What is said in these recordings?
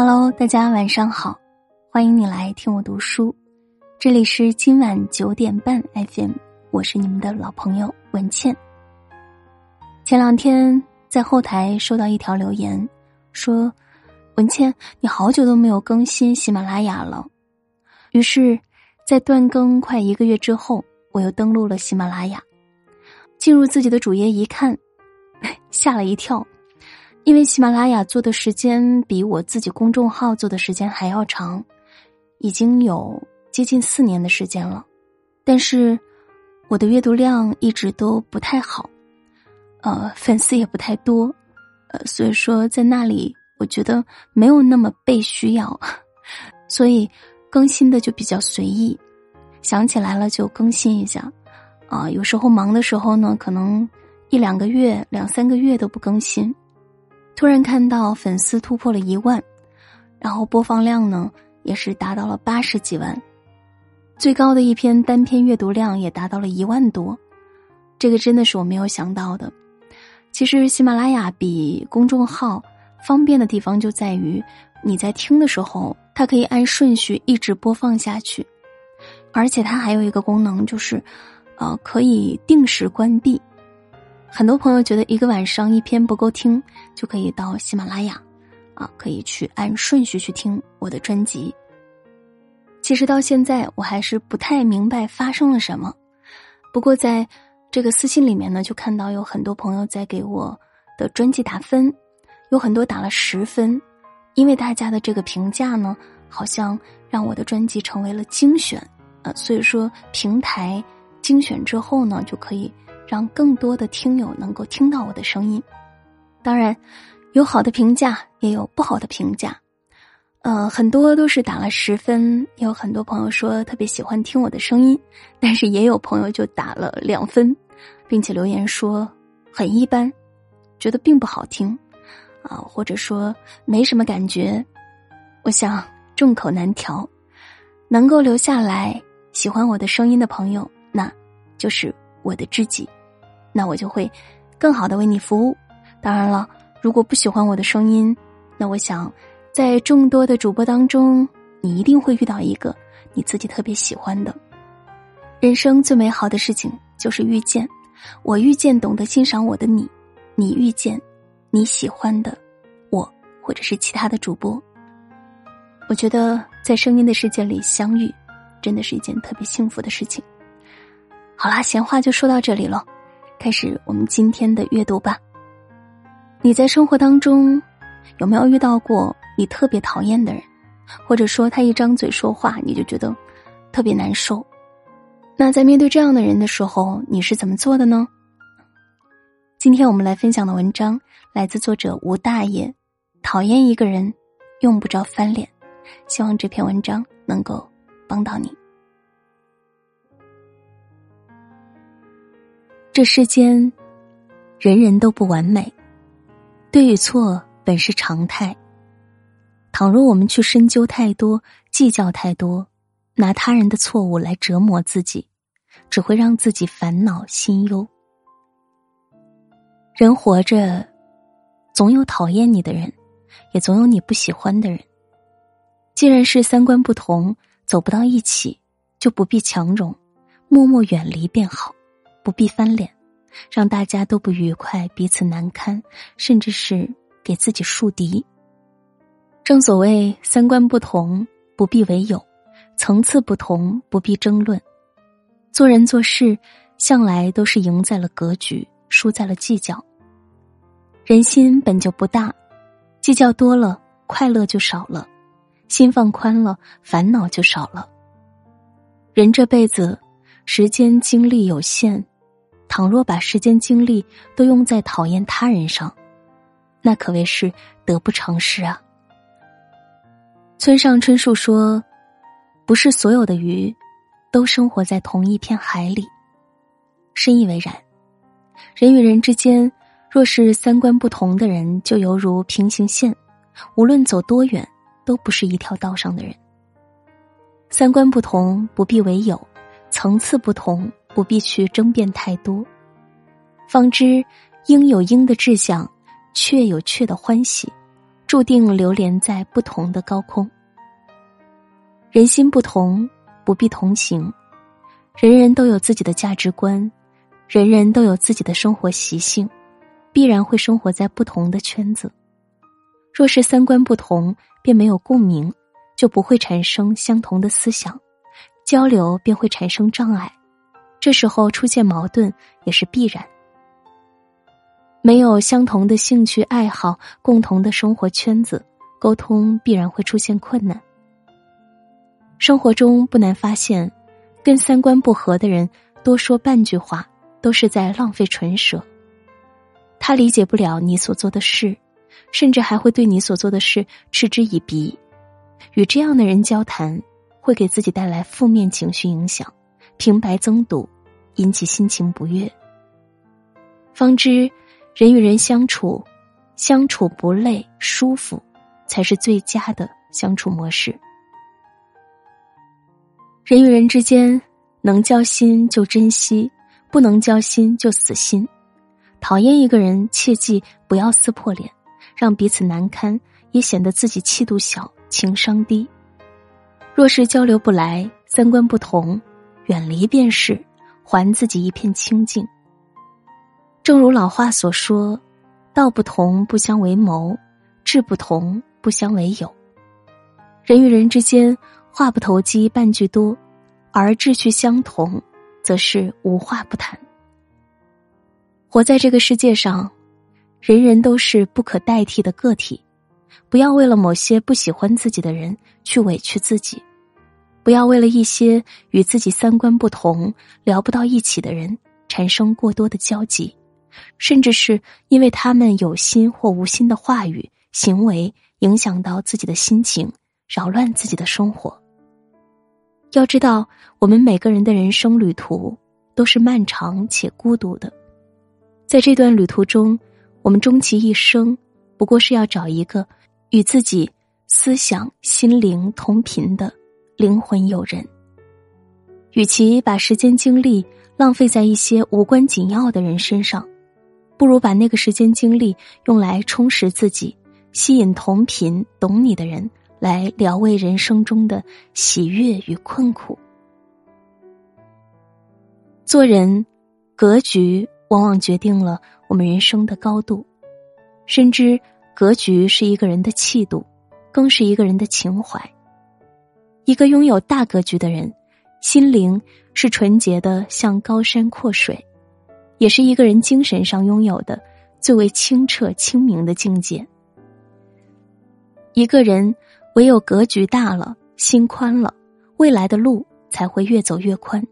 Hello，大家晚上好，欢迎你来听我读书。这里是今晚九点半 FM，我是你们的老朋友文倩。前两天在后台收到一条留言，说：“文倩，你好久都没有更新喜马拉雅了。”于是，在断更快一个月之后，我又登录了喜马拉雅，进入自己的主页一看，吓了一跳。因为喜马拉雅做的时间比我自己公众号做的时间还要长，已经有接近四年的时间了，但是我的阅读量一直都不太好，呃，粉丝也不太多，呃，所以说在那里我觉得没有那么被需要，所以更新的就比较随意，想起来了就更新一下，啊，有时候忙的时候呢，可能一两个月、两三个月都不更新。突然看到粉丝突破了一万，然后播放量呢也是达到了八十几万，最高的一篇单篇阅读量也达到了一万多，这个真的是我没有想到的。其实喜马拉雅比公众号方便的地方就在于，你在听的时候，它可以按顺序一直播放下去，而且它还有一个功能就是，呃，可以定时关闭。很多朋友觉得一个晚上一篇不够听，就可以到喜马拉雅，啊，可以去按顺序去听我的专辑。其实到现在我还是不太明白发生了什么，不过在这个私信里面呢，就看到有很多朋友在给我的专辑打分，有很多打了十分，因为大家的这个评价呢，好像让我的专辑成为了精选，呃，所以说平台精选之后呢，就可以。让更多的听友能够听到我的声音，当然，有好的评价，也有不好的评价，呃，很多都是打了十分，也有很多朋友说特别喜欢听我的声音，但是也有朋友就打了两分，并且留言说很一般，觉得并不好听，啊，或者说没什么感觉。我想众口难调，能够留下来喜欢我的声音的朋友，那就是我的知己。那我就会更好的为你服务。当然了，如果不喜欢我的声音，那我想在众多的主播当中，你一定会遇到一个你自己特别喜欢的。人生最美好的事情就是遇见，我遇见懂得欣赏我的你，你遇见你喜欢的我，或者是其他的主播。我觉得在声音的世界里相遇，真的是一件特别幸福的事情。好啦，闲话就说到这里了。开始我们今天的阅读吧。你在生活当中有没有遇到过你特别讨厌的人，或者说他一张嘴说话你就觉得特别难受？那在面对这样的人的时候，你是怎么做的呢？今天我们来分享的文章来自作者吴大爷。讨厌一个人，用不着翻脸。希望这篇文章能够帮到你。这世间，人人都不完美，对与错本是常态。倘若我们去深究太多、计较太多，拿他人的错误来折磨自己，只会让自己烦恼心忧。人活着，总有讨厌你的人，也总有你不喜欢的人。既然是三观不同，走不到一起，就不必强融，默默远离便好。不必翻脸，让大家都不愉快，彼此难堪，甚至是给自己树敌。正所谓三观不同不必为友，层次不同不必争论。做人做事向来都是赢在了格局，输在了计较。人心本就不大，计较多了，快乐就少了；心放宽了，烦恼就少了。人这辈子，时间精力有限。倘若把时间精力都用在讨厌他人上，那可谓是得不偿失啊。村上春树说：“不是所有的鱼都生活在同一片海里。”深以为然。人与人之间，若是三观不同的人，就犹如平行线，无论走多远，都不是一条道上的人。三观不同不必为友，层次不同。不必去争辩太多，方知应有应的志向，却有却的欢喜，注定流连在不同的高空。人心不同，不必同行。人人都有自己的价值观，人人都有自己的生活习性，必然会生活在不同的圈子。若是三观不同，便没有共鸣，就不会产生相同的思想，交流便会产生障碍。这时候出现矛盾也是必然。没有相同的兴趣爱好，共同的生活圈子，沟通必然会出现困难。生活中不难发现。跟三观不合的人多说半句话，都是在浪费唇舌。他理解不了你所做的事，甚至还会对你所做的事嗤之以鼻。与这样的人交谈，会给自己带来负面情绪影响，平白增堵，引起心情不悦。方知，人与人相处，相处不累、舒服，才是最佳的相处模式。人与人之间，能交心就珍惜，不能交心就死心。讨厌一个人，切记不要撕破脸，让彼此难堪，也显得自己气度小、情商低。若是交流不来，三观不同，远离便是，还自己一片清净。正如老话所说：“道不同不相为谋，志不同不相为友。”人与人之间。话不投机半句多，而志趣相同，则是无话不谈。活在这个世界上，人人都是不可代替的个体，不要为了某些不喜欢自己的人去委屈自己，不要为了一些与自己三观不同、聊不到一起的人产生过多的交集，甚至是因为他们有心或无心的话语、行为影响到自己的心情，扰乱自己的生活。要知道，我们每个人的人生旅途都是漫长且孤独的。在这段旅途中，我们终其一生，不过是要找一个与自己思想、心灵同频的灵魂友人。与其把时间精力浪费在一些无关紧要的人身上，不如把那个时间精力用来充实自己，吸引同频懂你的人。来疗慰人生中的喜悦与困苦。做人，格局往往决定了我们人生的高度。深知格局是一个人的气度，更是一个人的情怀。一个拥有大格局的人，心灵是纯洁的，像高山阔水，也是一个人精神上拥有的最为清澈清明的境界。一个人。唯有格局大了，心宽了，未来的路才会越走越宽。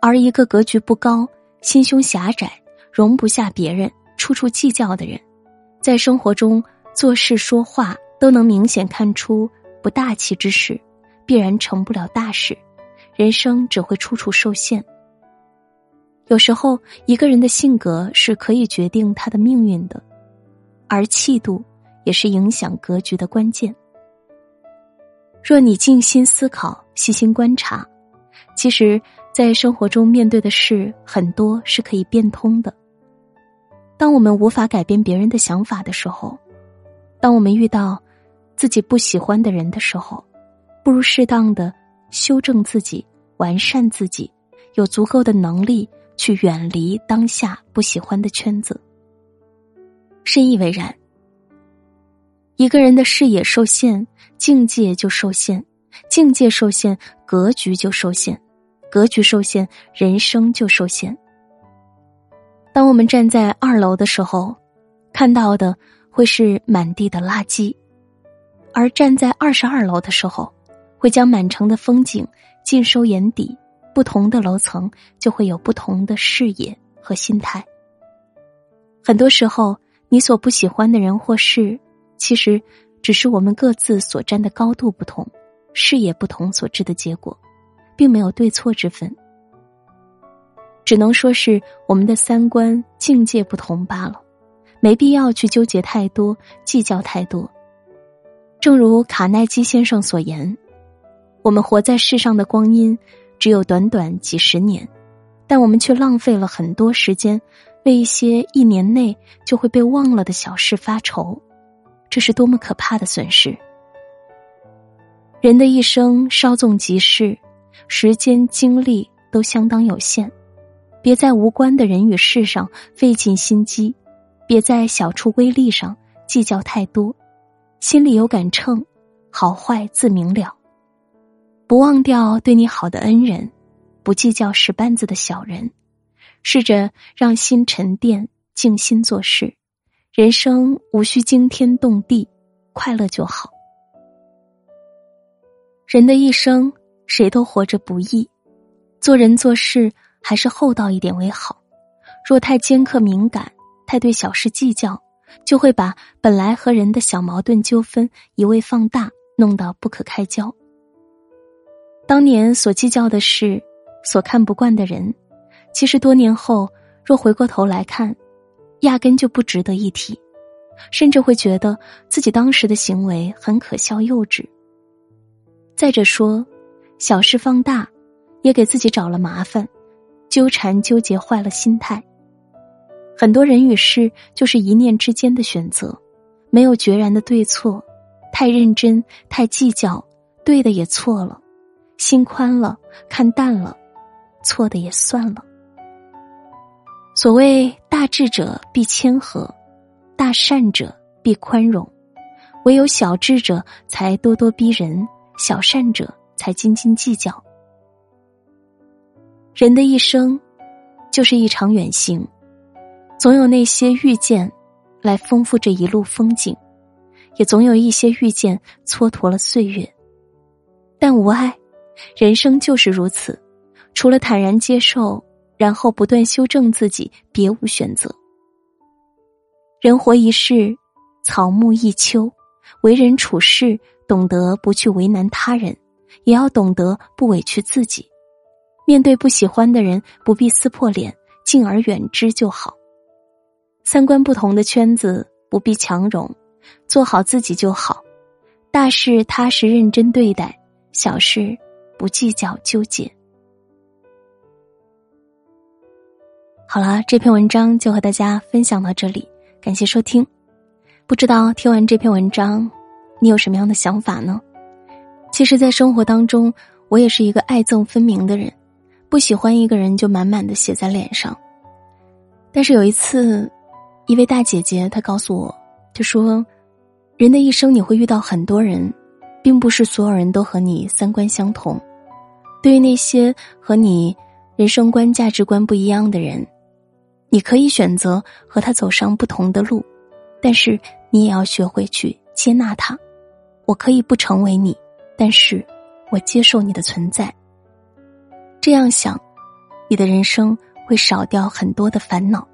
而一个格局不高、心胸狭窄、容不下别人、处处计较的人，在生活中做事说话都能明显看出不大气之时，必然成不了大事，人生只会处处受限。有时候，一个人的性格是可以决定他的命运的，而气度也是影响格局的关键。若你静心思考、细心观察，其实，在生活中面对的事很多是可以变通的。当我们无法改变别人的想法的时候，当我们遇到自己不喜欢的人的时候，不如适当的修正自己、完善自己，有足够的能力去远离当下不喜欢的圈子。深以为然。一个人的视野受限，境界就受限；境界受限，格局就受限；格局受限，人生就受限。当我们站在二楼的时候，看到的会是满地的垃圾；而站在二十二楼的时候，会将满城的风景尽收眼底。不同的楼层就会有不同的视野和心态。很多时候，你所不喜欢的人或事。其实，只是我们各自所站的高度不同，视野不同所致的结果，并没有对错之分。只能说是我们的三观境界不同罢了，没必要去纠结太多，计较太多。正如卡耐基先生所言：“我们活在世上的光阴只有短短几十年，但我们却浪费了很多时间，为一些一年内就会被忘了的小事发愁。”这是多么可怕的损失！人的一生稍纵即逝，时间精力都相当有限，别在无关的人与事上费尽心机，别在小处微利上计较太多，心里有杆秤，好坏自明了。不忘掉对你好的恩人，不计较使绊子的小人，试着让心沉淀，静心做事。人生无需惊天动地，快乐就好。人的一生，谁都活着不易，做人做事还是厚道一点为好。若太尖刻敏感，太对小事计较，就会把本来和人的小矛盾纠纷一味放大，弄得不可开交。当年所计较的事，所看不惯的人，其实多年后若回过头来看。压根就不值得一提，甚至会觉得自己当时的行为很可笑幼稚。再者说，小事放大，也给自己找了麻烦，纠缠纠结坏了心态。很多人与事就是一念之间的选择，没有决然的对错，太认真太计较，对的也错了，心宽了看淡了，错的也算了。所谓大智者必谦和，大善者必宽容，唯有小智者才咄咄逼人，小善者才斤斤计较。人的一生，就是一场远行，总有那些遇见，来丰富这一路风景，也总有一些遇见蹉跎了岁月。但无碍，人生就是如此，除了坦然接受。然后不断修正自己，别无选择。人活一世，草木一秋，为人处事，懂得不去为难他人，也要懂得不委屈自己。面对不喜欢的人，不必撕破脸，敬而远之就好。三观不同的圈子，不必强融，做好自己就好。大事踏实认真对待，小事不计较纠结。好了，这篇文章就和大家分享到这里，感谢收听。不知道听完这篇文章，你有什么样的想法呢？其实，在生活当中，我也是一个爱憎分明的人，不喜欢一个人就满满的写在脸上。但是有一次，一位大姐姐她告诉我，她说：“人的一生你会遇到很多人，并不是所有人都和你三观相同。对于那些和你人生观、价值观不一样的人。”你可以选择和他走上不同的路，但是你也要学会去接纳他。我可以不成为你，但是我接受你的存在。这样想，你的人生会少掉很多的烦恼。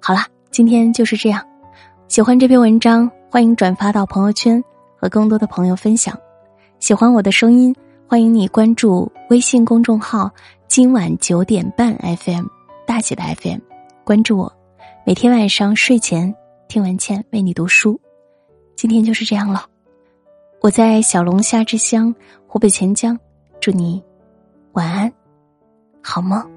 好了，今天就是这样。喜欢这篇文章，欢迎转发到朋友圈和更多的朋友分享。喜欢我的声音，欢迎你关注微信公众号“今晚九点半 FM”。大写的 FM，关注我，每天晚上睡前听文倩为你读书。今天就是这样了，我在小龙虾之乡湖北潜江，祝你晚安，好梦。